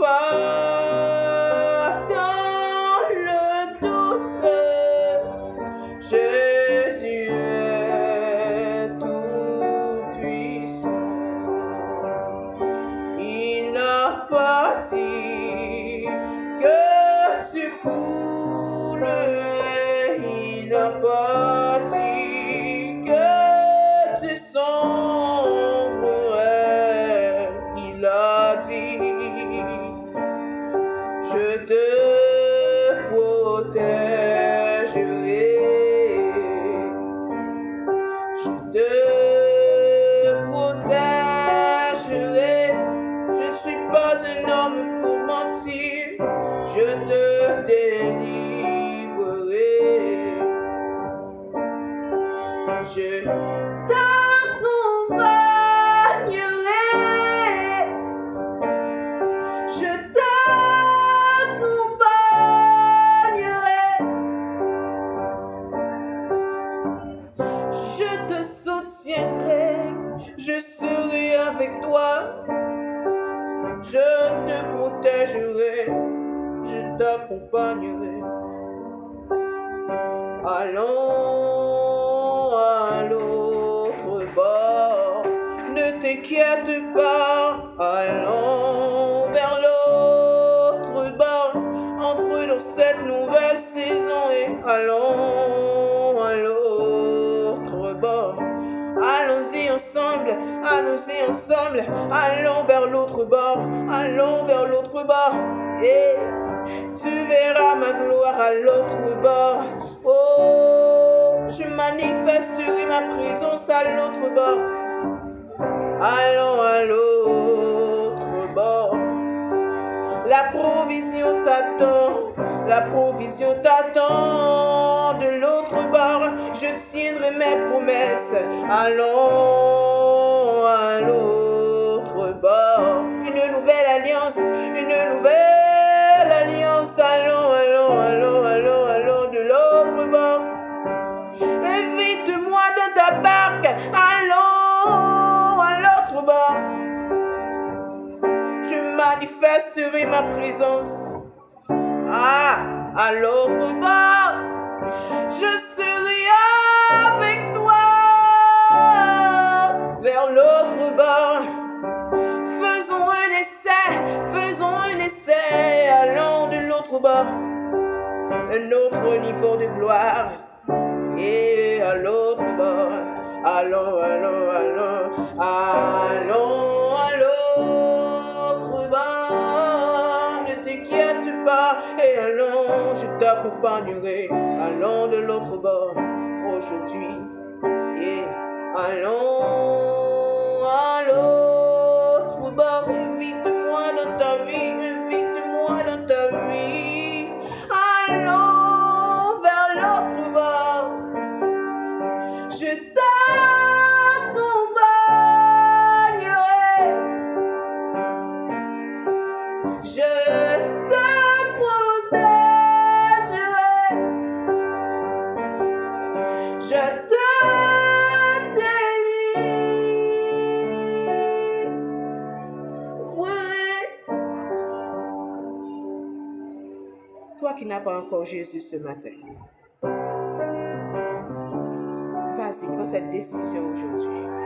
pas dans le doute. Jésus est tout puissant. Il n'a pas dit que tu coules. Je toi. Je te protégerai. Je t'accompagnerai. Allons à l'autre bord. Ne t'inquiète pas. Allons vers l'autre bord. Entre dans cette nouvelle saison et allons allons-y ensemble, allons vers l'autre bord, allons vers l'autre bord. Et tu verras ma gloire à l'autre bord. Oh, je manifesterai ma présence à l'autre bord. Allons à l'autre bord. La provision t'attend, la provision t'attend de l'autre bord. Je tiendrai mes promesses. Allons une nouvelle alliance. Allons, allons, allons, allons, allons de l'autre bord. Invite-moi dans ta barque, allons à l'autre bord. Je manifesterai ma présence. Ah, à l'autre bord. Je un autre niveau de gloire. Et à l'autre bord, allons, allons, allons, allons à l'autre bord. Ne t'inquiète pas, et allons, je t'accompagnerai. Allons de l'autre bord aujourd'hui. Et allons à l'autre bord. Invite-moi dans ta vie, Je te protégerai. Je te. Toi qui n'as pas encore Jésus ce matin, vas-y, prends cette décision aujourd'hui.